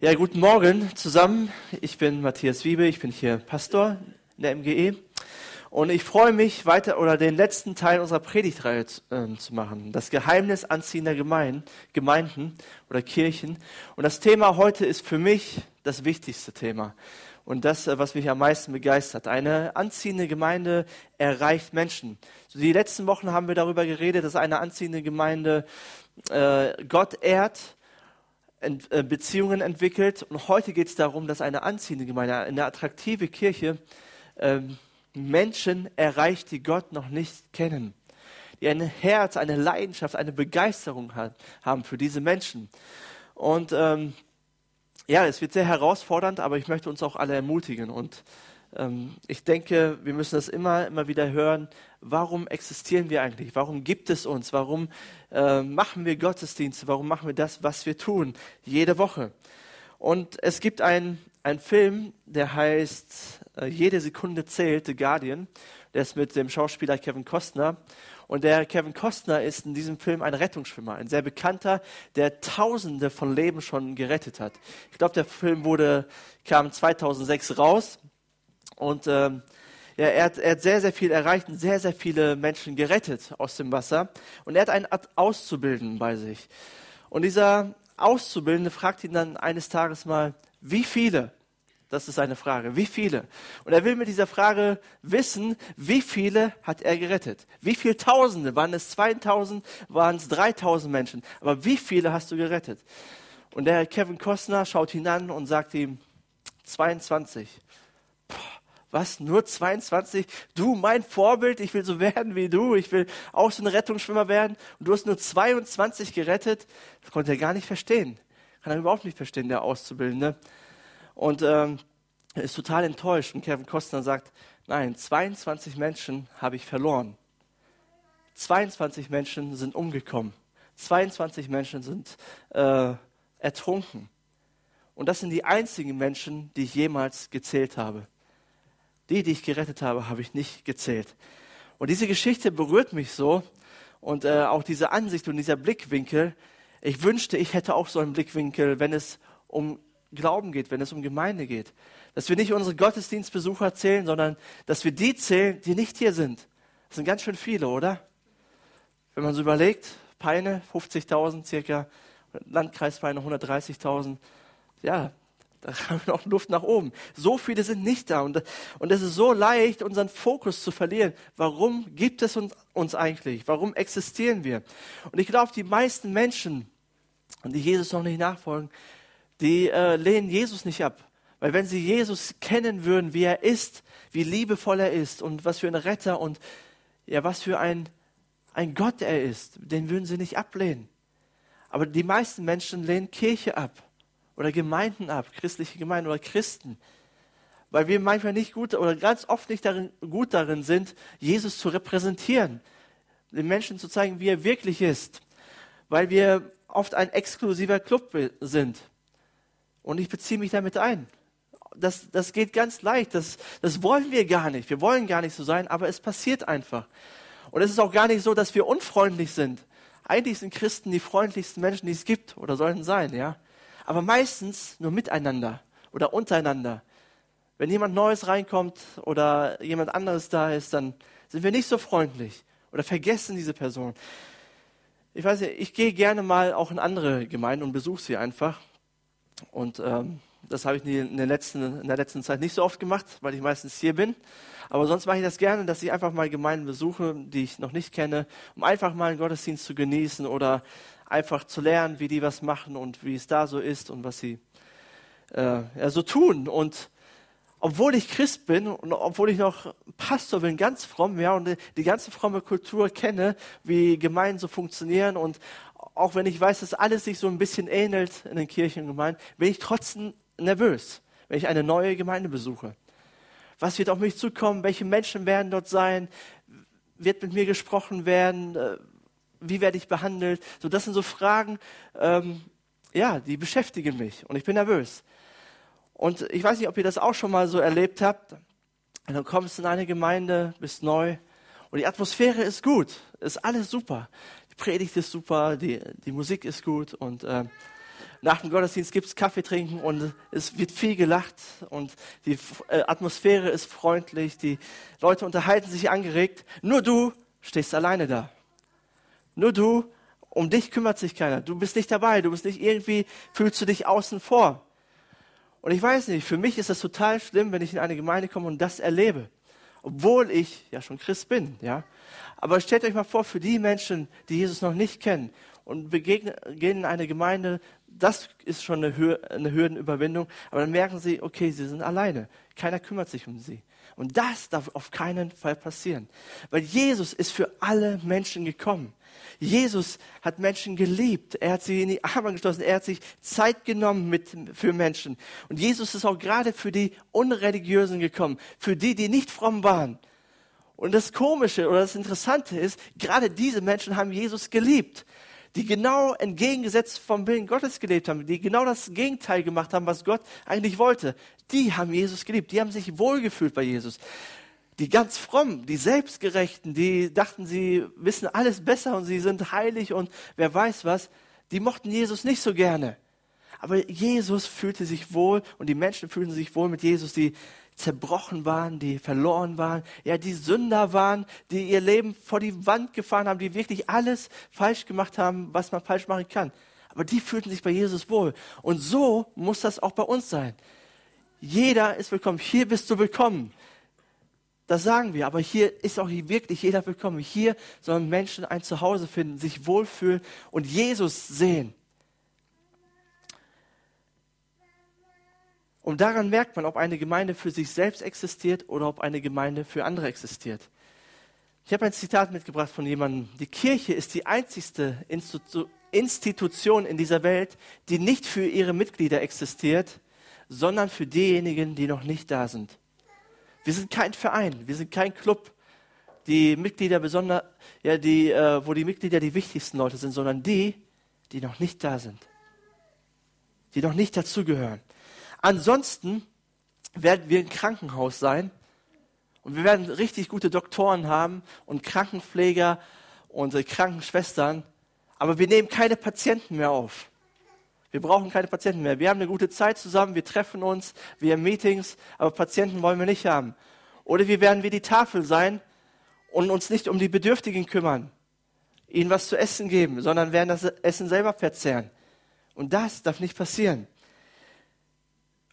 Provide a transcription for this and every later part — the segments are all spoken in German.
Ja, guten Morgen zusammen. Ich bin Matthias Wiebe, ich bin hier Pastor in der MGE und ich freue mich weiter oder den letzten Teil unserer Predigtreihe äh, zu machen. Das Geheimnis anziehender Gemeinden, Gemeinden oder Kirchen. Und das Thema heute ist für mich das wichtigste Thema und das, äh, was mich am meisten begeistert. Eine anziehende Gemeinde erreicht Menschen. So die letzten Wochen haben wir darüber geredet, dass eine anziehende Gemeinde äh, Gott ehrt Ent, äh, Beziehungen entwickelt. Und heute geht es darum, dass eine anziehende Gemeinde, eine attraktive Kirche ähm, Menschen erreicht, die Gott noch nicht kennen. Die ein Herz, eine Leidenschaft, eine Begeisterung hat, haben für diese Menschen. Und ähm, ja, es wird sehr herausfordernd, aber ich möchte uns auch alle ermutigen. Und ich denke, wir müssen das immer, immer wieder hören. Warum existieren wir eigentlich? Warum gibt es uns? Warum äh, machen wir Gottesdienste? Warum machen wir das, was wir tun? Jede Woche. Und es gibt einen Film, der heißt äh, Jede Sekunde zählt, The Guardian. Der ist mit dem Schauspieler Kevin Costner. Und der Kevin Costner ist in diesem Film ein Rettungsschwimmer, ein sehr bekannter, der Tausende von Leben schon gerettet hat. Ich glaube, der Film wurde, kam 2006 raus und ähm, ja, er, hat, er hat sehr, sehr viel erreicht und sehr, sehr viele Menschen gerettet aus dem Wasser. Und er hat einen Auszubildenden bei sich. Und dieser Auszubildende fragt ihn dann eines Tages mal, wie viele? Das ist seine Frage. Wie viele? Und er will mit dieser Frage wissen, wie viele hat er gerettet? Wie viele Tausende? Waren es 2000? Waren es 3000 Menschen? Aber wie viele hast du gerettet? Und der Kevin Costner schaut ihn an und sagt ihm, 22 was, nur 22? Du, mein Vorbild, ich will so werden wie du, ich will auch so ein Rettungsschwimmer werden und du hast nur 22 gerettet. Das konnte er gar nicht verstehen. Kann er überhaupt nicht verstehen, der Auszubildende. Und ähm, er ist total enttäuscht und Kevin Costner sagt, nein, 22 Menschen habe ich verloren. 22 Menschen sind umgekommen. 22 Menschen sind äh, ertrunken. Und das sind die einzigen Menschen, die ich jemals gezählt habe. Die, die ich gerettet habe, habe ich nicht gezählt. Und diese Geschichte berührt mich so und äh, auch diese Ansicht und dieser Blickwinkel. Ich wünschte, ich hätte auch so einen Blickwinkel, wenn es um Glauben geht, wenn es um Gemeinde geht. Dass wir nicht unsere Gottesdienstbesucher zählen, sondern dass wir die zählen, die nicht hier sind. Das sind ganz schön viele, oder? Wenn man so überlegt, Peine 50.000 circa, Landkreis Peine 130.000. Ja, da haben wir noch Luft nach oben. So viele sind nicht da. Und, und es ist so leicht, unseren Fokus zu verlieren. Warum gibt es uns, uns eigentlich? Warum existieren wir? Und ich glaube, die meisten Menschen, die Jesus noch nicht nachfolgen, die äh, lehnen Jesus nicht ab. Weil wenn sie Jesus kennen würden, wie er ist, wie liebevoll er ist und was für ein Retter und ja, was für ein, ein Gott er ist, den würden sie nicht ablehnen. Aber die meisten Menschen lehnen Kirche ab oder Gemeinden ab, christliche Gemeinden oder Christen, weil wir manchmal nicht gut oder ganz oft nicht darin, gut darin sind, Jesus zu repräsentieren, den Menschen zu zeigen, wie er wirklich ist, weil wir oft ein exklusiver Club sind. Und ich beziehe mich damit ein. Das, das geht ganz leicht. Das, das wollen wir gar nicht. Wir wollen gar nicht so sein, aber es passiert einfach. Und es ist auch gar nicht so, dass wir unfreundlich sind. Eigentlich sind Christen die freundlichsten Menschen, die es gibt oder sollten sein, ja aber meistens nur miteinander oder untereinander. Wenn jemand Neues reinkommt oder jemand anderes da ist, dann sind wir nicht so freundlich oder vergessen diese Person. Ich weiß nicht, ich gehe gerne mal auch in andere Gemeinden und besuche sie einfach. Und ähm, das habe ich in der, letzten, in der letzten Zeit nicht so oft gemacht, weil ich meistens hier bin. Aber sonst mache ich das gerne, dass ich einfach mal Gemeinden besuche, die ich noch nicht kenne, um einfach mal einen Gottesdienst zu genießen oder einfach zu lernen, wie die was machen und wie es da so ist und was sie äh, ja, so tun. Und obwohl ich Christ bin und obwohl ich noch Pastor bin, ganz fromm, ja, und die ganze fromme Kultur kenne, wie Gemeinden so funktionieren und auch wenn ich weiß, dass alles sich so ein bisschen ähnelt in den Kirchen und Gemeinden, bin ich trotzdem nervös, wenn ich eine neue Gemeinde besuche. Was wird auf mich zukommen? Welche Menschen werden dort sein? Wird mit mir gesprochen werden? Wie werde ich behandelt? So, das sind so Fragen, ähm, ja, die beschäftigen mich und ich bin nervös. Und ich weiß nicht, ob ihr das auch schon mal so erlebt habt. Und dann kommst du in eine Gemeinde, bist neu und die Atmosphäre ist gut, ist alles super. Die Predigt ist super, die, die Musik ist gut und äh, nach dem Gottesdienst gibt es Kaffee trinken und es wird viel gelacht und die äh, Atmosphäre ist freundlich, die Leute unterhalten sich angeregt. Nur du stehst alleine da. Nur du, um dich kümmert sich keiner. Du bist nicht dabei, du bist nicht irgendwie, fühlst du dich außen vor. Und ich weiß nicht, für mich ist das total schlimm, wenn ich in eine Gemeinde komme und das erlebe. Obwohl ich ja schon Christ bin, ja. Aber stellt euch mal vor, für die Menschen, die Jesus noch nicht kennen und begegnen, gehen in eine Gemeinde, das ist schon eine, Hür eine Hürdenüberwindung, aber dann merken sie, okay, sie sind alleine. Keiner kümmert sich um sie. Und das darf auf keinen Fall passieren. Weil Jesus ist für alle Menschen gekommen. Jesus hat Menschen geliebt. Er hat sie in die Arme geschlossen. Er hat sich Zeit genommen mit, für Menschen. Und Jesus ist auch gerade für die Unreligiösen gekommen. Für die, die nicht fromm waren. Und das Komische oder das Interessante ist, gerade diese Menschen haben Jesus geliebt die genau entgegengesetzt vom Willen Gottes gelebt haben, die genau das Gegenteil gemacht haben, was Gott eigentlich wollte, die haben Jesus geliebt, die haben sich wohlgefühlt bei Jesus. Die ganz fromm, die Selbstgerechten, die dachten, sie wissen alles besser und sie sind heilig und wer weiß was, die mochten Jesus nicht so gerne. Aber Jesus fühlte sich wohl und die Menschen fühlten sich wohl mit Jesus, die zerbrochen waren, die verloren waren, ja, die Sünder waren, die ihr Leben vor die Wand gefahren haben, die wirklich alles falsch gemacht haben, was man falsch machen kann. Aber die fühlten sich bei Jesus wohl. Und so muss das auch bei uns sein. Jeder ist willkommen. Hier bist du willkommen. Das sagen wir, aber hier ist auch wirklich jeder willkommen. Hier sollen Menschen ein Zuhause finden, sich wohlfühlen und Jesus sehen. Und daran merkt man, ob eine Gemeinde für sich selbst existiert oder ob eine Gemeinde für andere existiert. Ich habe ein Zitat mitgebracht von jemandem. Die Kirche ist die einzigste Institution in dieser Welt, die nicht für ihre Mitglieder existiert, sondern für diejenigen, die noch nicht da sind. Wir sind kein Verein, wir sind kein Club, die Mitglieder besonders, ja, die, äh, wo die Mitglieder die wichtigsten Leute sind, sondern die, die noch nicht da sind, die noch nicht dazugehören. Ansonsten werden wir ein Krankenhaus sein und wir werden richtig gute Doktoren haben und Krankenpfleger und Krankenschwestern, aber wir nehmen keine Patienten mehr auf. Wir brauchen keine Patienten mehr. Wir haben eine gute Zeit zusammen, wir treffen uns, wir haben Meetings, aber Patienten wollen wir nicht haben. Oder wir werden wie die Tafel sein und uns nicht um die Bedürftigen kümmern, ihnen was zu essen geben, sondern werden das Essen selber verzehren. Und das darf nicht passieren.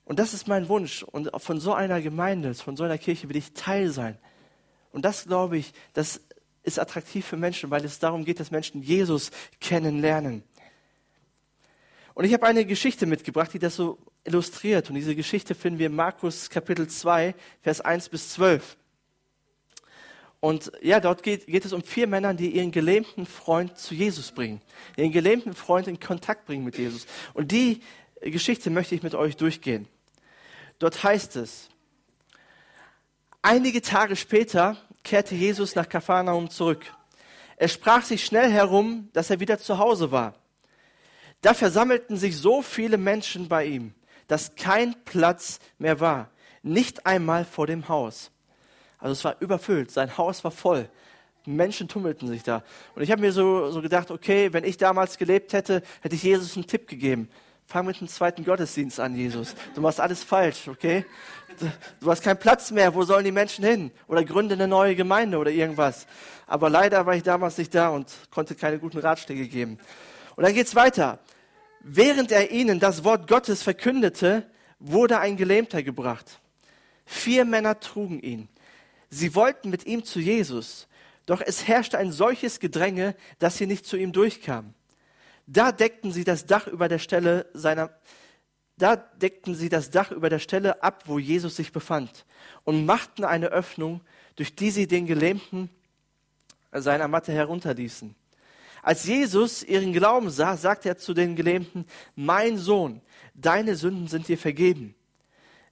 Und das ist mein Wunsch. Und von so einer Gemeinde, von so einer Kirche will ich Teil sein. Und das glaube ich, das ist attraktiv für Menschen, weil es darum geht, dass Menschen Jesus kennenlernen. Und ich habe eine Geschichte mitgebracht, die das so illustriert. Und diese Geschichte finden wir in Markus Kapitel 2, Vers 1 bis 12. Und ja, dort geht, geht es um vier Männer, die ihren gelähmten Freund zu Jesus bringen. Ihren gelähmten Freund in Kontakt bringen mit Jesus. Und die Geschichte möchte ich mit euch durchgehen. Dort heißt es, einige Tage später kehrte Jesus nach Kapharnaum zurück. Er sprach sich schnell herum, dass er wieder zu Hause war. Da versammelten sich so viele Menschen bei ihm, dass kein Platz mehr war, nicht einmal vor dem Haus. Also es war überfüllt, sein Haus war voll. Menschen tummelten sich da. Und ich habe mir so, so gedacht, okay, wenn ich damals gelebt hätte, hätte ich Jesus einen Tipp gegeben. Fang mit dem zweiten Gottesdienst an, Jesus. Du machst alles falsch, okay? Du hast keinen Platz mehr. Wo sollen die Menschen hin? Oder gründe eine neue Gemeinde oder irgendwas. Aber leider war ich damals nicht da und konnte keine guten Ratschläge geben. Und dann geht's weiter. Während er ihnen das Wort Gottes verkündete, wurde ein Gelähmter gebracht. Vier Männer trugen ihn. Sie wollten mit ihm zu Jesus, doch es herrschte ein solches Gedränge, dass sie nicht zu ihm durchkamen. Da deckten sie das Dach über der Stelle seiner, da deckten sie das Dach über der Stelle ab, wo Jesus sich befand, und machten eine Öffnung, durch die sie den Gelähmten seiner Matte herunterließen. Als Jesus ihren Glauben sah, sagte er zu den Gelähmten, mein Sohn, deine Sünden sind dir vergeben.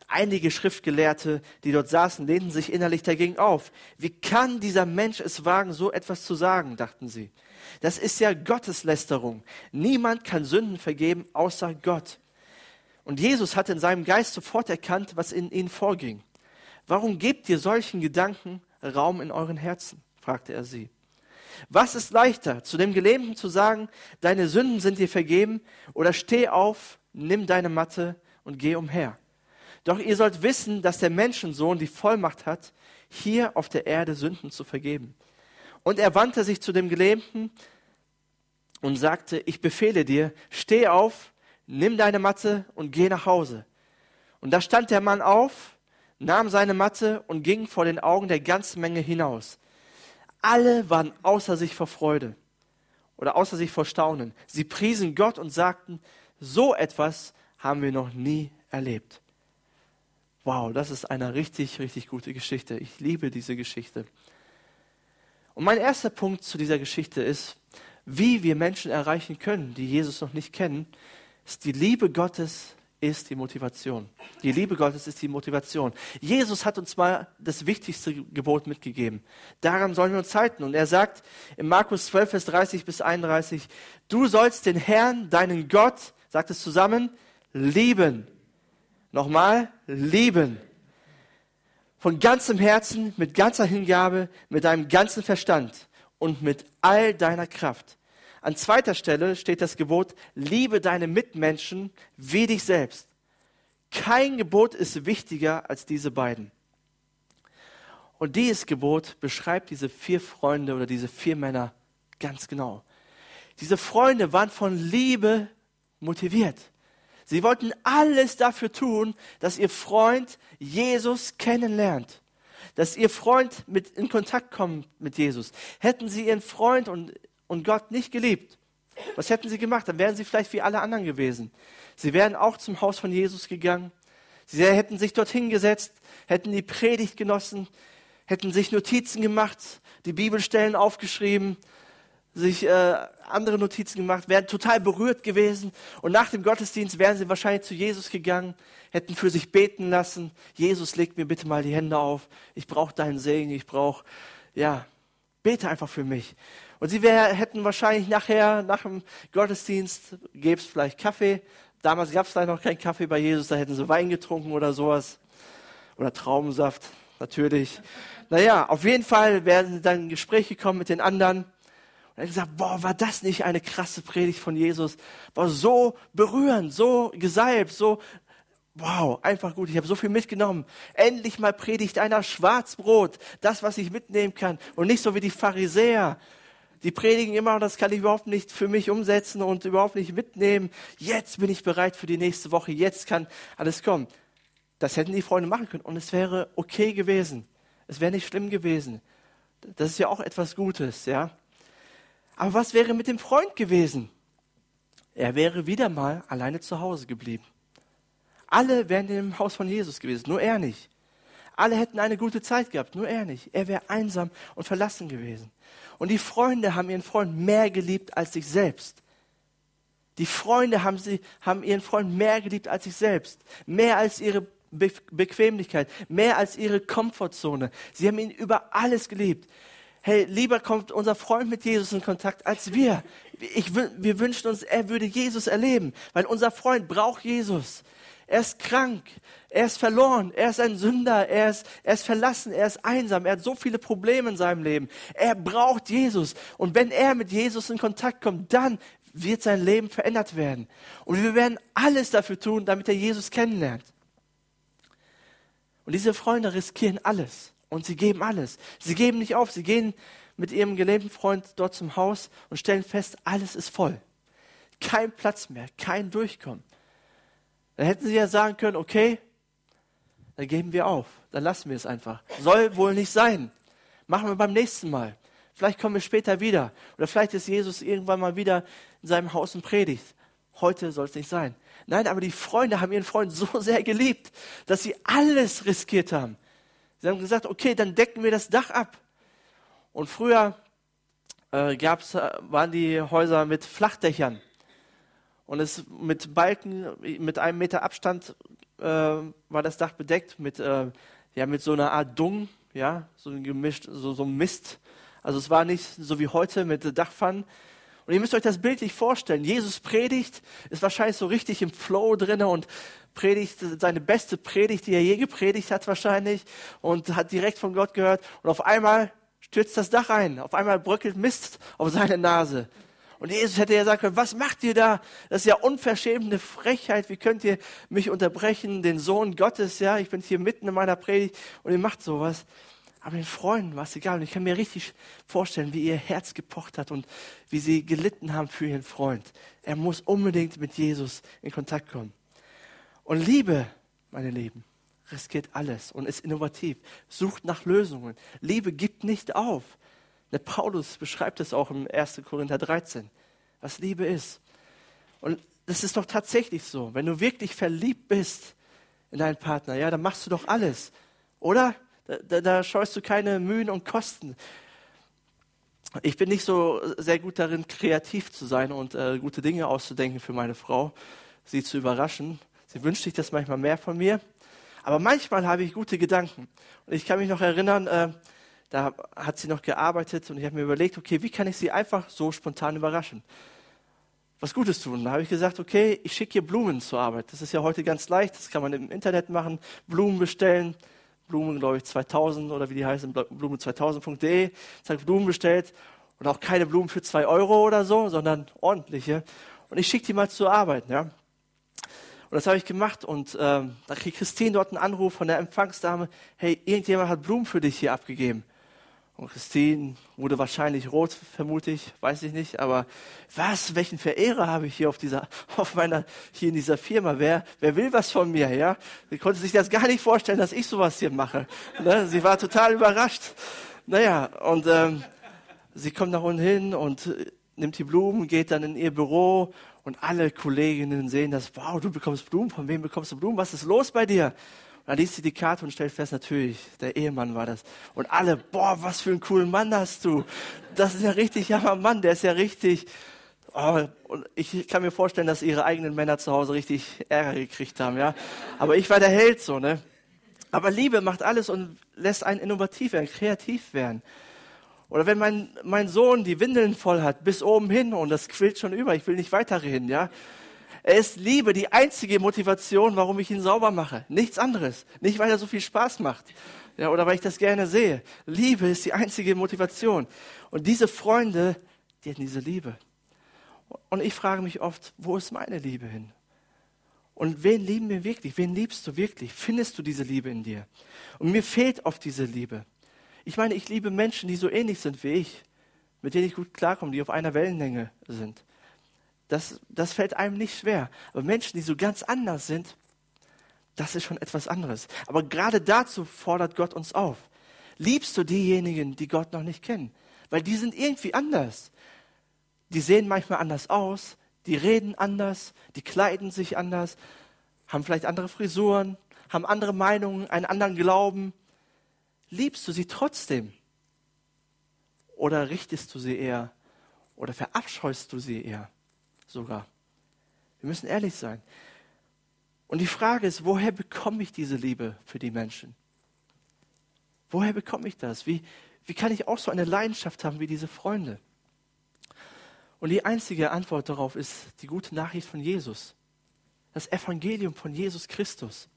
Einige Schriftgelehrte, die dort saßen, lehnten sich innerlich dagegen auf. Wie kann dieser Mensch es wagen, so etwas zu sagen, dachten sie. Das ist ja Gotteslästerung. Niemand kann Sünden vergeben außer Gott. Und Jesus hat in seinem Geist sofort erkannt, was in ihnen vorging. Warum gebt ihr solchen Gedanken Raum in euren Herzen? fragte er sie. Was ist leichter, zu dem Gelähmten zu sagen, deine Sünden sind dir vergeben, oder steh auf, nimm deine Matte und geh umher? Doch ihr sollt wissen, dass der Menschensohn die Vollmacht hat, hier auf der Erde Sünden zu vergeben. Und er wandte sich zu dem Gelähmten und sagte, ich befehle dir, steh auf, nimm deine Matte und geh nach Hause. Und da stand der Mann auf, nahm seine Matte und ging vor den Augen der ganzen Menge hinaus. Alle waren außer sich vor Freude oder außer sich vor Staunen. Sie priesen Gott und sagten, so etwas haben wir noch nie erlebt. Wow, das ist eine richtig, richtig gute Geschichte. Ich liebe diese Geschichte. Und mein erster Punkt zu dieser Geschichte ist, wie wir Menschen erreichen können, die Jesus noch nicht kennen, ist die Liebe Gottes ist die Motivation. Die Liebe Gottes ist die Motivation. Jesus hat uns mal das wichtigste Gebot mitgegeben. Daran sollen wir uns halten. Und er sagt in Markus 12, Vers 30 bis 31, du sollst den Herrn, deinen Gott, sagt es zusammen, lieben. Nochmal, lieben. Von ganzem Herzen, mit ganzer Hingabe, mit deinem ganzen Verstand und mit all deiner Kraft. An zweiter Stelle steht das Gebot, liebe deine Mitmenschen wie dich selbst. Kein Gebot ist wichtiger als diese beiden. Und dieses Gebot beschreibt diese vier Freunde oder diese vier Männer ganz genau. Diese Freunde waren von Liebe motiviert. Sie wollten alles dafür tun, dass ihr Freund Jesus kennenlernt. Dass ihr Freund mit in Kontakt kommt mit Jesus. Hätten sie ihren Freund und und Gott nicht geliebt, was hätten sie gemacht? Dann wären sie vielleicht wie alle anderen gewesen. Sie wären auch zum Haus von Jesus gegangen. Sie hätten sich dorthin gesetzt, hätten die Predigt genossen, hätten sich Notizen gemacht, die Bibelstellen aufgeschrieben, sich äh, andere Notizen gemacht, wären total berührt gewesen. Und nach dem Gottesdienst wären sie wahrscheinlich zu Jesus gegangen, hätten für sich beten lassen. Jesus, leg mir bitte mal die Hände auf. Ich brauche deinen Segen. Ich brauche, ja, bete einfach für mich. Und sie wär, hätten wahrscheinlich nachher, nach dem Gottesdienst, gäbe es vielleicht Kaffee. Damals gab es vielleicht noch keinen Kaffee bei Jesus, da hätten sie Wein getrunken oder sowas. Oder Traubensaft, natürlich. Naja, auf jeden Fall wären sie dann in Gespräche gekommen mit den anderen. Und er hat gesagt, boah, war das nicht eine krasse Predigt von Jesus? War so berührend, so gesalbt, so, wow, einfach gut. Ich habe so viel mitgenommen. Endlich mal predigt einer Schwarzbrot, das, was ich mitnehmen kann. Und nicht so wie die Pharisäer, die predigen immer, das kann ich überhaupt nicht für mich umsetzen und überhaupt nicht mitnehmen. Jetzt bin ich bereit für die nächste Woche. Jetzt kann alles kommen. Das hätten die Freunde machen können und es wäre okay gewesen. Es wäre nicht schlimm gewesen. Das ist ja auch etwas Gutes, ja. Aber was wäre mit dem Freund gewesen? Er wäre wieder mal alleine zu Hause geblieben. Alle wären im Haus von Jesus gewesen, nur er nicht. Alle hätten eine gute Zeit gehabt, nur er nicht. Er wäre einsam und verlassen gewesen. Und die Freunde haben ihren Freund mehr geliebt als sich selbst. Die Freunde haben, sie, haben ihren Freund mehr geliebt als sich selbst, mehr als ihre Be Bequemlichkeit, mehr als ihre Komfortzone. Sie haben ihn über alles geliebt. Hey, lieber kommt unser Freund mit Jesus in Kontakt als wir. Ich, wir wünschen uns, er würde Jesus erleben, weil unser Freund braucht Jesus. Er ist krank, er ist verloren, er ist ein Sünder, er ist, er ist verlassen, er ist einsam, er hat so viele Probleme in seinem Leben. Er braucht Jesus. Und wenn er mit Jesus in Kontakt kommt, dann wird sein Leben verändert werden. Und wir werden alles dafür tun, damit er Jesus kennenlernt. Und diese Freunde riskieren alles und sie geben alles. Sie geben nicht auf, sie gehen mit ihrem gelähmten Freund dort zum Haus und stellen fest, alles ist voll. Kein Platz mehr, kein Durchkommen. Dann hätten sie ja sagen können, okay, dann geben wir auf, dann lassen wir es einfach. Soll wohl nicht sein. Machen wir beim nächsten Mal. Vielleicht kommen wir später wieder. Oder vielleicht ist Jesus irgendwann mal wieder in seinem Haus und predigt. Heute soll es nicht sein. Nein, aber die Freunde haben ihren Freund so sehr geliebt, dass sie alles riskiert haben. Sie haben gesagt, okay, dann decken wir das Dach ab. Und früher äh, gab's, äh, waren die Häuser mit Flachdächern und es mit Balken, mit einem Meter Abstand äh, war das Dach bedeckt mit, äh, ja, mit so einer Art Dung, ja, so ein gemischt, so, so ein Mist. Also es war nicht so wie heute mit Dachpfannen. Und ihr müsst euch das bildlich vorstellen. Jesus predigt, ist wahrscheinlich so richtig im Flow drinne und predigt seine beste Predigt, die er je gepredigt hat wahrscheinlich und hat direkt von Gott gehört. Und auf einmal stürzt das Dach ein. Auf einmal bröckelt Mist auf seine Nase. Und Jesus hätte ja sagen können, was macht ihr da? Das ist ja unverschämende Frechheit. Wie könnt ihr mich unterbrechen, den Sohn Gottes? Ja, ich bin hier mitten in meiner Predigt und ihr macht sowas. Aber den Freunden war es egal. Und ich kann mir richtig vorstellen, wie ihr Herz gepocht hat und wie sie gelitten haben für ihren Freund. Er muss unbedingt mit Jesus in Kontakt kommen. Und Liebe, meine Lieben, riskiert alles und ist innovativ, sucht nach Lösungen. Liebe gibt nicht auf. Der Paulus beschreibt es auch im 1. Korinther 13, was Liebe ist. Und das ist doch tatsächlich so. Wenn du wirklich verliebt bist in deinen Partner, ja, dann machst du doch alles. Oder? Da, da, da scheust du keine Mühen und Kosten. Ich bin nicht so sehr gut darin, kreativ zu sein und äh, gute Dinge auszudenken für meine Frau, sie zu überraschen. Sie wünscht sich das manchmal mehr von mir. Aber manchmal habe ich gute Gedanken. Und ich kann mich noch erinnern, äh, da hat sie noch gearbeitet und ich habe mir überlegt, okay, wie kann ich sie einfach so spontan überraschen? Was Gutes tun. Da habe ich gesagt, okay, ich schicke ihr Blumen zur Arbeit. Das ist ja heute ganz leicht, das kann man im Internet machen, Blumen bestellen. Blumen, glaube ich, 2000 oder wie die heißen, blumen2000.de. Ich habe Blumen bestellt und auch keine Blumen für zwei Euro oder so, sondern ordentliche. Und ich schicke die mal zur Arbeit. Ja. Und das habe ich gemacht und ähm, da kriegt Christine dort einen Anruf von der Empfangsdame, hey, irgendjemand hat Blumen für dich hier abgegeben. Und Christine wurde wahrscheinlich rot, vermute ich, weiß ich nicht. Aber was, welchen Verehrer habe ich hier auf dieser, auf meiner, hier in dieser Firma? Wer, wer will was von mir, ja? Sie konnte sich das gar nicht vorstellen, dass ich sowas hier mache. Ne? Sie war total überrascht. Naja, und ähm, sie kommt nach unten hin und äh, nimmt die Blumen, geht dann in ihr Büro und alle Kolleginnen sehen das. Wow, du bekommst Blumen. Von wem bekommst du Blumen? Was ist los bei dir? Dann liest sie die Karte und stellt fest, natürlich, der Ehemann war das. Und alle, boah, was für einen coolen Mann hast du. Das ist ja richtig jammer Mann, der ist ja richtig. Oh, und ich kann mir vorstellen, dass ihre eigenen Männer zu Hause richtig Ärger gekriegt haben, ja. Aber ich war der Held so, ne. Aber Liebe macht alles und lässt einen innovativ werden, kreativ werden. Oder wenn mein, mein Sohn die Windeln voll hat, bis oben hin und das quillt schon über, ich will nicht weiterreden, ja. Er ist Liebe, die einzige Motivation, warum ich ihn sauber mache. Nichts anderes. Nicht, weil er so viel Spaß macht. Ja, oder weil ich das gerne sehe. Liebe ist die einzige Motivation. Und diese Freunde, die hatten diese Liebe. Und ich frage mich oft, wo ist meine Liebe hin? Und wen lieben wir wirklich? Wen liebst du wirklich? Findest du diese Liebe in dir? Und mir fehlt oft diese Liebe. Ich meine, ich liebe Menschen, die so ähnlich sind wie ich, mit denen ich gut klarkomme, die auf einer Wellenlänge sind. Das, das fällt einem nicht schwer. Aber Menschen, die so ganz anders sind, das ist schon etwas anderes. Aber gerade dazu fordert Gott uns auf. Liebst du diejenigen, die Gott noch nicht kennen? Weil die sind irgendwie anders. Die sehen manchmal anders aus, die reden anders, die kleiden sich anders, haben vielleicht andere Frisuren, haben andere Meinungen, einen anderen Glauben. Liebst du sie trotzdem? Oder richtest du sie eher? Oder verabscheust du sie eher? Sogar. Wir müssen ehrlich sein. Und die Frage ist, woher bekomme ich diese Liebe für die Menschen? Woher bekomme ich das? Wie, wie kann ich auch so eine Leidenschaft haben wie diese Freunde? Und die einzige Antwort darauf ist die gute Nachricht von Jesus. Das Evangelium von Jesus Christus.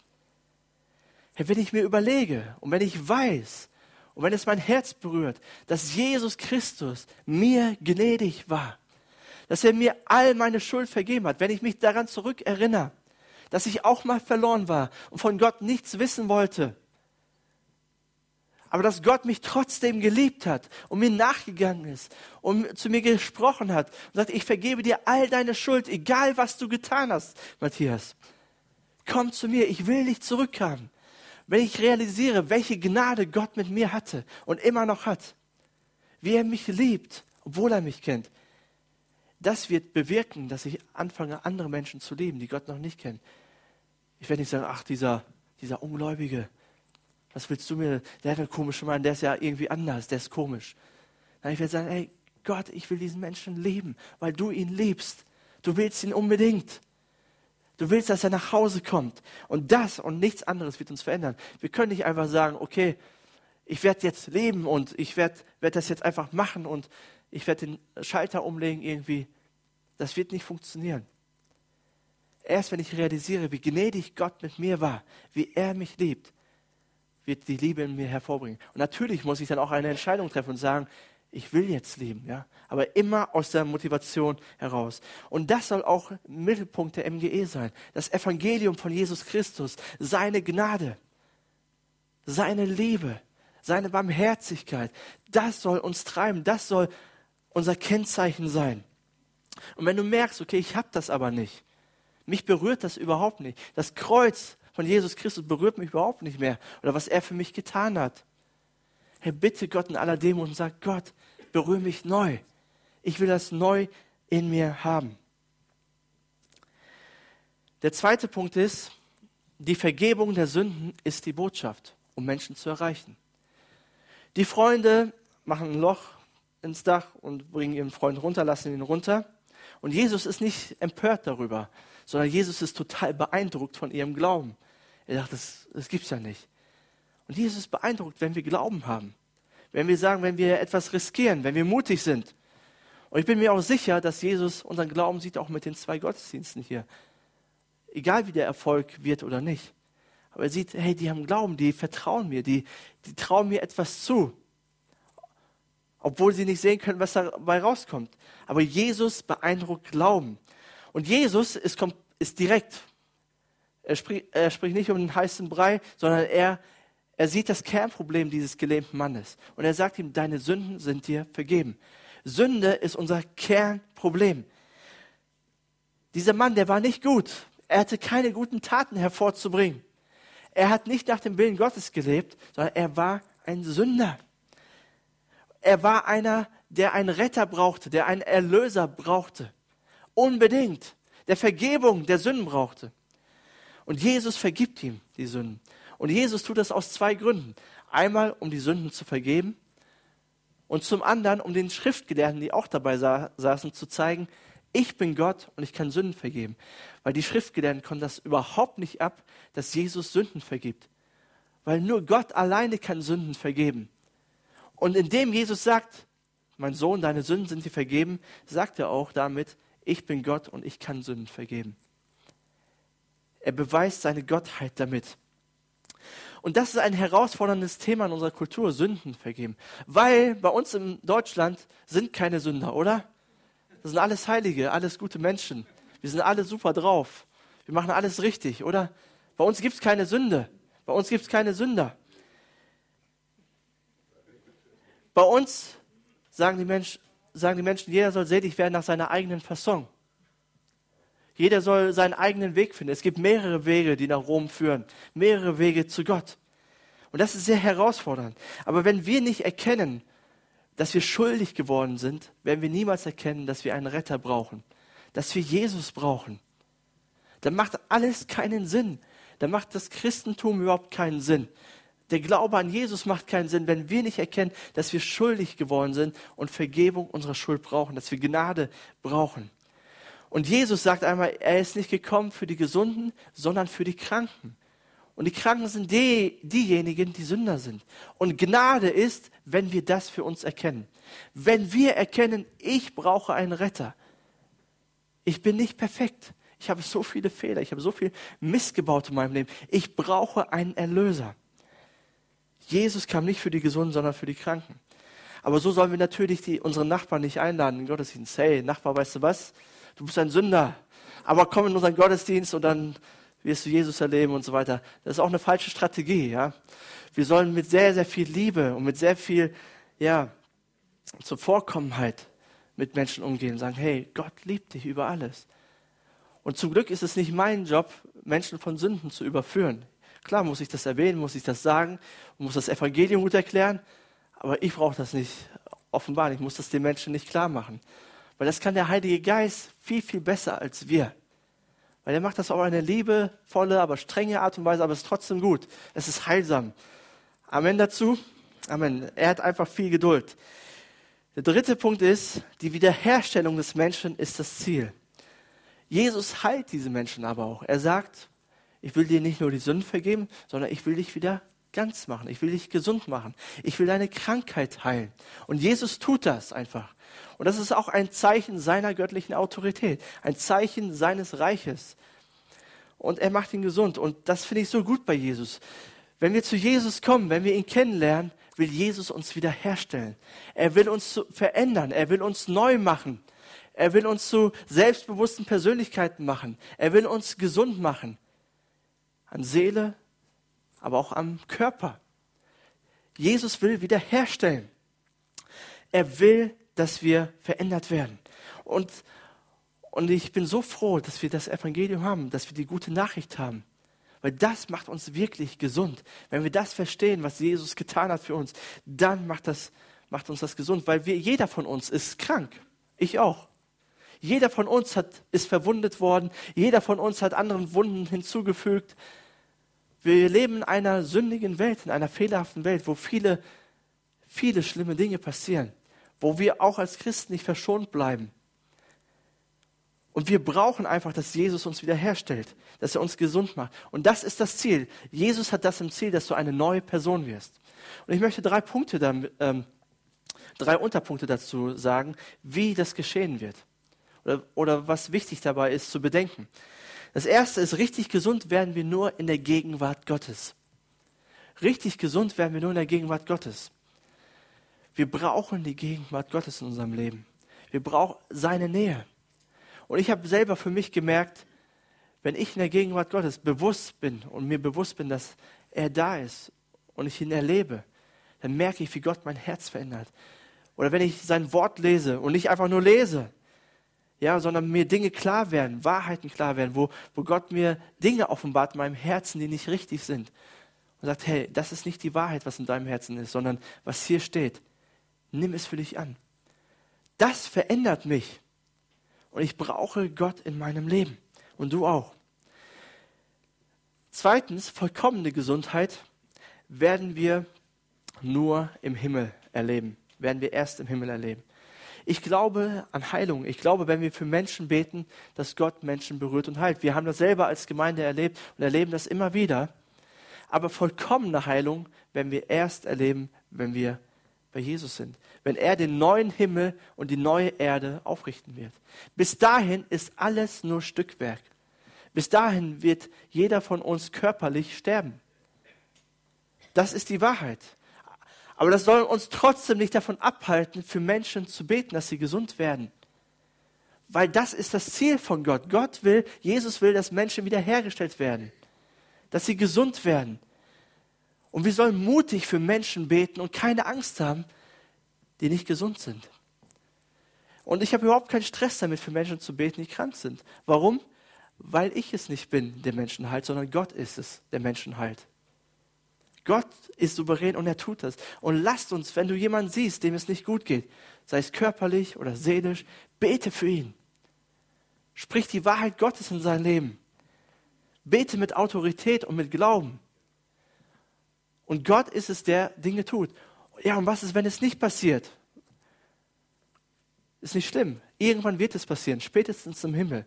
Wenn ich mir überlege und wenn ich weiß und wenn es mein Herz berührt, dass Jesus Christus mir gnädig war, dass er mir all meine Schuld vergeben hat, wenn ich mich daran zurückerinnere, dass ich auch mal verloren war und von Gott nichts wissen wollte. Aber dass Gott mich trotzdem geliebt hat und mir nachgegangen ist und zu mir gesprochen hat und sagt, ich vergebe dir all deine Schuld, egal was du getan hast, Matthias. Komm zu mir, ich will dich zurückhaben. Wenn ich realisiere, welche Gnade Gott mit mir hatte und immer noch hat, wie er mich liebt, obwohl er mich kennt, das wird bewirken, dass ich anfange, andere Menschen zu lieben, die Gott noch nicht kennen. Ich werde nicht sagen, ach, dieser, dieser Ungläubige, was willst du mir, der hat einen komischen Mann, der ist ja irgendwie anders, der ist komisch. Nein, ich werde sagen, hey, Gott, ich will diesen Menschen lieben, weil du ihn liebst. Du willst ihn unbedingt. Du willst, dass er nach Hause kommt. Und das und nichts anderes wird uns verändern. Wir können nicht einfach sagen, okay, ich werde jetzt leben und ich werde werd das jetzt einfach machen und ich werde den Schalter umlegen irgendwie. Das wird nicht funktionieren. Erst wenn ich realisiere, wie gnädig Gott mit mir war, wie er mich liebt, wird die Liebe in mir hervorbringen. Und natürlich muss ich dann auch eine Entscheidung treffen und sagen, ich will jetzt lieben, ja, aber immer aus der Motivation heraus. Und das soll auch Mittelpunkt der MGE sein. Das Evangelium von Jesus Christus, seine Gnade, seine Liebe, seine Barmherzigkeit, das soll uns treiben, das soll unser Kennzeichen sein. Und wenn du merkst, okay, ich habe das aber nicht, mich berührt das überhaupt nicht, das Kreuz von Jesus Christus berührt mich überhaupt nicht mehr oder was er für mich getan hat. Hey, bitte Gott in aller Demut und sag, Gott, berühre mich neu. Ich will das neu in mir haben. Der zweite Punkt ist, die Vergebung der Sünden ist die Botschaft, um Menschen zu erreichen. Die Freunde machen ein Loch ins Dach und bringen ihren Freund runter, lassen ihn runter. Und Jesus ist nicht empört darüber, sondern Jesus ist total beeindruckt von ihrem Glauben. Er sagt, das, das gibt's ja nicht. Und Jesus ist beeindruckt, wenn wir Glauben haben. Wenn wir sagen, wenn wir etwas riskieren, wenn wir mutig sind. Und ich bin mir auch sicher, dass Jesus unseren Glauben sieht, auch mit den zwei Gottesdiensten hier. Egal wie der Erfolg wird oder nicht. Aber er sieht, hey, die haben Glauben, die vertrauen mir, die, die trauen mir etwas zu. Obwohl sie nicht sehen können, was dabei rauskommt. Aber Jesus beeindruckt Glauben. Und Jesus ist, ist direkt. Er spricht, er spricht nicht um den heißen Brei, sondern er, er sieht das Kernproblem dieses gelähmten Mannes. Und er sagt ihm, deine Sünden sind dir vergeben. Sünde ist unser Kernproblem. Dieser Mann, der war nicht gut. Er hatte keine guten Taten hervorzubringen. Er hat nicht nach dem Willen Gottes gelebt, sondern er war ein Sünder. Er war einer, der einen Retter brauchte, der einen Erlöser brauchte. Unbedingt. Der Vergebung der Sünden brauchte. Und Jesus vergibt ihm die Sünden. Und Jesus tut das aus zwei Gründen. Einmal, um die Sünden zu vergeben und zum anderen, um den Schriftgelehrten, die auch dabei sa saßen, zu zeigen, ich bin Gott und ich kann Sünden vergeben. Weil die Schriftgelehrten konnten das überhaupt nicht ab, dass Jesus Sünden vergibt. Weil nur Gott alleine kann Sünden vergeben. Und indem Jesus sagt, mein Sohn, deine Sünden sind dir vergeben, sagt er auch damit, ich bin Gott und ich kann Sünden vergeben. Er beweist seine Gottheit damit. Und das ist ein herausforderndes Thema in unserer Kultur, Sünden vergeben. Weil bei uns in Deutschland sind keine Sünder, oder? Das sind alles Heilige, alles gute Menschen. Wir sind alle super drauf. Wir machen alles richtig, oder? Bei uns gibt es keine Sünde. Bei uns gibt es keine Sünder. Bei uns sagen die, Mensch, sagen die Menschen, jeder soll selig werden nach seiner eigenen Fasson. Jeder soll seinen eigenen Weg finden. Es gibt mehrere Wege, die nach Rom führen, mehrere Wege zu Gott. Und das ist sehr herausfordernd. Aber wenn wir nicht erkennen, dass wir schuldig geworden sind, werden wir niemals erkennen, dass wir einen Retter brauchen, dass wir Jesus brauchen. Dann macht alles keinen Sinn. Dann macht das Christentum überhaupt keinen Sinn. Der Glaube an Jesus macht keinen Sinn, wenn wir nicht erkennen, dass wir schuldig geworden sind und Vergebung unserer Schuld brauchen, dass wir Gnade brauchen. Und Jesus sagt einmal, er ist nicht gekommen für die Gesunden, sondern für die Kranken. Und die Kranken sind die, diejenigen, die Sünder sind. Und Gnade ist, wenn wir das für uns erkennen. Wenn wir erkennen, ich brauche einen Retter. Ich bin nicht perfekt. Ich habe so viele Fehler. Ich habe so viel Mist gebaut in meinem Leben. Ich brauche einen Erlöser. Jesus kam nicht für die Gesunden, sondern für die Kranken. Aber so sollen wir natürlich die, unsere Nachbarn nicht einladen in Gottesdienst. Hey, Nachbar, weißt du was? Du bist ein Sünder. Aber komm in unseren Gottesdienst und dann wirst du Jesus erleben und so weiter. Das ist auch eine falsche Strategie, ja. Wir sollen mit sehr, sehr viel Liebe und mit sehr viel, ja, Zuvorkommenheit mit Menschen umgehen und sagen, hey, Gott liebt dich über alles. Und zum Glück ist es nicht mein Job, Menschen von Sünden zu überführen. Klar muss ich das erwähnen, muss ich das sagen, muss das Evangelium gut erklären, aber ich brauche das nicht offenbar. Ich muss das den Menschen nicht klar machen. Weil das kann der Heilige Geist viel, viel besser als wir. Weil er macht das auf eine liebevolle, aber strenge Art und Weise, aber es ist trotzdem gut. Es ist heilsam. Amen dazu. Amen. Er hat einfach viel Geduld. Der dritte Punkt ist, die Wiederherstellung des Menschen ist das Ziel. Jesus heilt diese Menschen aber auch. Er sagt, ich will dir nicht nur die Sünden vergeben, sondern ich will dich wieder ganz machen. Ich will dich gesund machen. Ich will deine Krankheit heilen. Und Jesus tut das einfach. Und das ist auch ein Zeichen seiner göttlichen Autorität, ein Zeichen seines Reiches. Und er macht ihn gesund. Und das finde ich so gut bei Jesus. Wenn wir zu Jesus kommen, wenn wir ihn kennenlernen, will Jesus uns wiederherstellen. Er will uns verändern. Er will uns neu machen. Er will uns zu selbstbewussten Persönlichkeiten machen. Er will uns gesund machen. An Seele, aber auch am Körper. Jesus will wiederherstellen. Er will, dass wir verändert werden. Und, und ich bin so froh, dass wir das Evangelium haben, dass wir die gute Nachricht haben. Weil das macht uns wirklich gesund. Wenn wir das verstehen, was Jesus getan hat für uns, dann macht, das, macht uns das gesund. Weil wir, jeder von uns ist krank. Ich auch. Jeder von uns hat, ist verwundet worden. Jeder von uns hat anderen Wunden hinzugefügt. Wir leben in einer sündigen Welt, in einer fehlerhaften Welt, wo viele, viele schlimme Dinge passieren, wo wir auch als Christen nicht verschont bleiben. Und wir brauchen einfach, dass Jesus uns wiederherstellt, dass er uns gesund macht. Und das ist das Ziel. Jesus hat das im Ziel, dass du eine neue Person wirst. Und ich möchte drei Punkte, damit, ähm, drei Unterpunkte dazu sagen, wie das geschehen wird. Oder, oder was wichtig dabei ist zu bedenken. Das erste ist, richtig gesund werden wir nur in der Gegenwart Gottes. Richtig gesund werden wir nur in der Gegenwart Gottes. Wir brauchen die Gegenwart Gottes in unserem Leben. Wir brauchen seine Nähe. Und ich habe selber für mich gemerkt, wenn ich in der Gegenwart Gottes bewusst bin und mir bewusst bin, dass er da ist und ich ihn erlebe, dann merke ich, wie Gott mein Herz verändert. Oder wenn ich sein Wort lese und nicht einfach nur lese, ja, sondern mir Dinge klar werden, Wahrheiten klar werden, wo, wo Gott mir Dinge offenbart in meinem Herzen, die nicht richtig sind. Und sagt, hey, das ist nicht die Wahrheit, was in deinem Herzen ist, sondern was hier steht. Nimm es für dich an. Das verändert mich. Und ich brauche Gott in meinem Leben. Und du auch. Zweitens, vollkommene Gesundheit werden wir nur im Himmel erleben. Werden wir erst im Himmel erleben. Ich glaube an Heilung. Ich glaube, wenn wir für Menschen beten, dass Gott Menschen berührt und heilt. Wir haben das selber als Gemeinde erlebt und erleben das immer wieder. Aber vollkommene Heilung werden wir erst erleben, wenn wir bei Jesus sind. Wenn er den neuen Himmel und die neue Erde aufrichten wird. Bis dahin ist alles nur Stückwerk. Bis dahin wird jeder von uns körperlich sterben. Das ist die Wahrheit. Aber das soll uns trotzdem nicht davon abhalten, für Menschen zu beten, dass sie gesund werden. Weil das ist das Ziel von Gott. Gott will, Jesus will, dass Menschen wiederhergestellt werden. Dass sie gesund werden. Und wir sollen mutig für Menschen beten und keine Angst haben, die nicht gesund sind. Und ich habe überhaupt keinen Stress damit, für Menschen zu beten, die krank sind. Warum? Weil ich es nicht bin, der Menschen heilt, sondern Gott ist es, der Menschen heilt. Gott ist souverän und er tut das. Und lasst uns, wenn du jemanden siehst, dem es nicht gut geht, sei es körperlich oder seelisch, bete für ihn. Sprich die Wahrheit Gottes in sein Leben. Bete mit Autorität und mit Glauben. Und Gott ist es, der Dinge tut. Ja, und was ist, wenn es nicht passiert? Ist nicht schlimm. Irgendwann wird es passieren, spätestens im Himmel.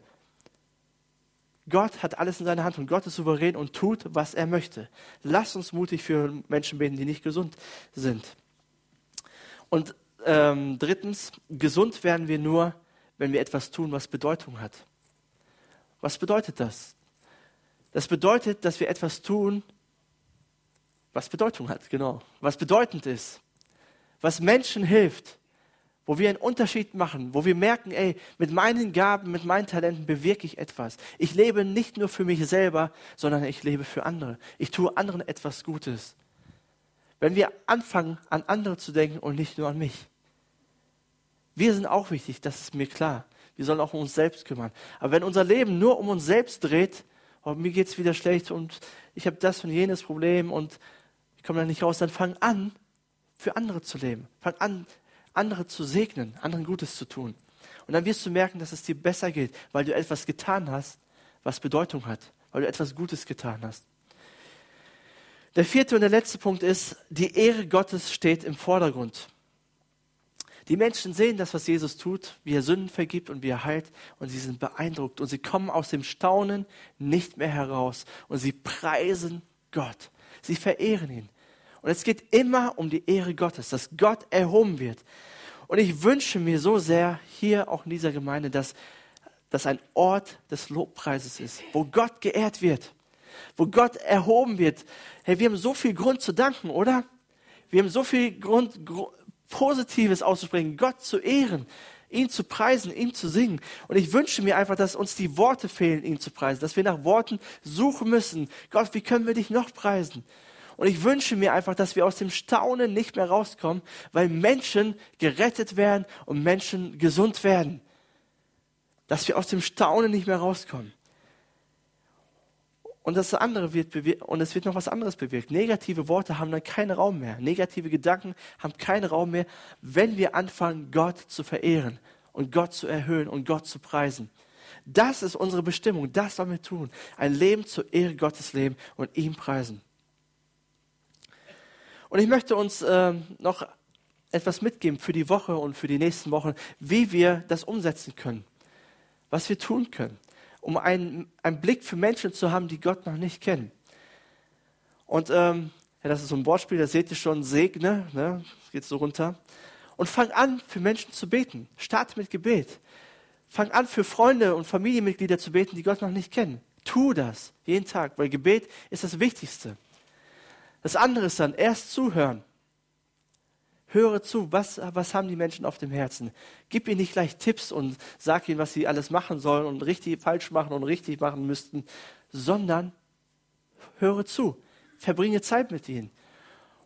Gott hat alles in seiner Hand und Gott ist souverän und tut, was er möchte. Lass uns mutig für Menschen beten, die nicht gesund sind. Und ähm, drittens, gesund werden wir nur, wenn wir etwas tun, was Bedeutung hat. Was bedeutet das? Das bedeutet, dass wir etwas tun, was Bedeutung hat, genau. Was bedeutend ist. Was Menschen hilft wo wir einen Unterschied machen, wo wir merken, ey, mit meinen Gaben, mit meinen Talenten bewirke ich etwas. Ich lebe nicht nur für mich selber, sondern ich lebe für andere. Ich tue anderen etwas Gutes. Wenn wir anfangen, an andere zu denken und nicht nur an mich. Wir sind auch wichtig, das ist mir klar. Wir sollen auch um uns selbst kümmern. Aber wenn unser Leben nur um uns selbst dreht, oh, mir geht es wieder schlecht und ich habe das und jenes Problem und ich komme da nicht raus, dann fang an, für andere zu leben. Fang an, andere zu segnen, anderen Gutes zu tun. Und dann wirst du merken, dass es dir besser geht, weil du etwas getan hast, was Bedeutung hat, weil du etwas Gutes getan hast. Der vierte und der letzte Punkt ist, die Ehre Gottes steht im Vordergrund. Die Menschen sehen das, was Jesus tut, wie er Sünden vergibt und wie er heilt, und sie sind beeindruckt und sie kommen aus dem Staunen nicht mehr heraus und sie preisen Gott. Sie verehren ihn. Und es geht immer um die Ehre Gottes, dass Gott erhoben wird. Und ich wünsche mir so sehr hier auch in dieser Gemeinde, dass das ein Ort des Lobpreises ist, wo Gott geehrt wird, wo Gott erhoben wird. Hey, wir haben so viel Grund zu danken, oder? Wir haben so viel Grund, Gr Positives auszusprechen, Gott zu ehren, ihn zu preisen, ihn zu singen. Und ich wünsche mir einfach, dass uns die Worte fehlen, ihn zu preisen, dass wir nach Worten suchen müssen. Gott, wie können wir dich noch preisen? Und ich wünsche mir einfach, dass wir aus dem Staunen nicht mehr rauskommen, weil Menschen gerettet werden und Menschen gesund werden. Dass wir aus dem Staunen nicht mehr rauskommen. Und das andere wird und es wird noch was anderes bewirkt. Negative Worte haben dann keinen Raum mehr. Negative Gedanken haben keinen Raum mehr, wenn wir anfangen, Gott zu verehren und Gott zu erhöhen und Gott zu preisen. Das ist unsere Bestimmung. Das sollen wir tun. Ein Leben zur Ehre Gottes leben und ihm preisen. Und ich möchte uns äh, noch etwas mitgeben für die Woche und für die nächsten Wochen, wie wir das umsetzen können, was wir tun können, um einen, einen Blick für Menschen zu haben, die Gott noch nicht kennen. Und ähm, ja, das ist so ein Wortspiel, da seht ihr schon, segne, ne? geht so runter. Und fang an, für Menschen zu beten. Starte mit Gebet. Fang an, für Freunde und Familienmitglieder zu beten, die Gott noch nicht kennen. Tu das jeden Tag, weil Gebet ist das Wichtigste. Das andere ist dann erst zuhören. Höre zu, was, was haben die Menschen auf dem Herzen? Gib ihnen nicht gleich Tipps und sag ihnen, was sie alles machen sollen und richtig falsch machen und richtig machen müssten, sondern höre zu. Verbringe Zeit mit ihnen.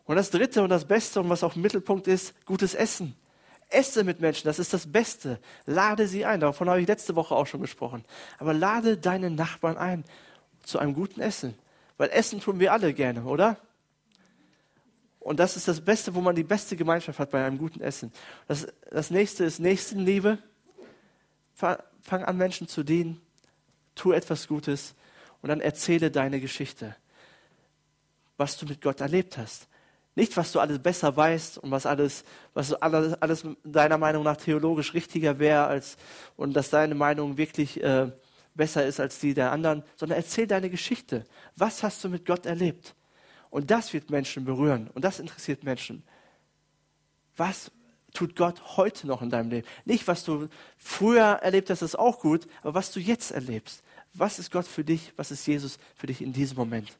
Und das dritte und das Beste und was auch im Mittelpunkt ist, gutes Essen. Esse mit Menschen, das ist das Beste. Lade sie ein. Davon habe ich letzte Woche auch schon gesprochen. Aber lade deine Nachbarn ein zu einem guten Essen. Weil Essen tun wir alle gerne, oder? Und das ist das Beste, wo man die beste Gemeinschaft hat bei einem guten Essen. Das, das nächste ist Nächstenliebe. Fang an, Menschen zu dienen. Tu etwas Gutes. Und dann erzähle deine Geschichte. Was du mit Gott erlebt hast. Nicht, was du alles besser weißt und was alles, was alles, alles deiner Meinung nach theologisch richtiger wäre als, und dass deine Meinung wirklich äh, besser ist als die der anderen, sondern erzähl deine Geschichte. Was hast du mit Gott erlebt? Und das wird Menschen berühren. Und das interessiert Menschen. Was tut Gott heute noch in deinem Leben? Nicht, was du früher erlebt hast, ist auch gut, aber was du jetzt erlebst. Was ist Gott für dich? Was ist Jesus für dich in diesem Moment?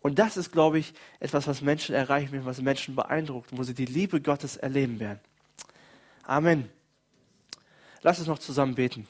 Und das ist, glaube ich, etwas, was Menschen erreichen wird, was Menschen beeindruckt, wo sie die Liebe Gottes erleben werden. Amen. Lass uns noch zusammen beten.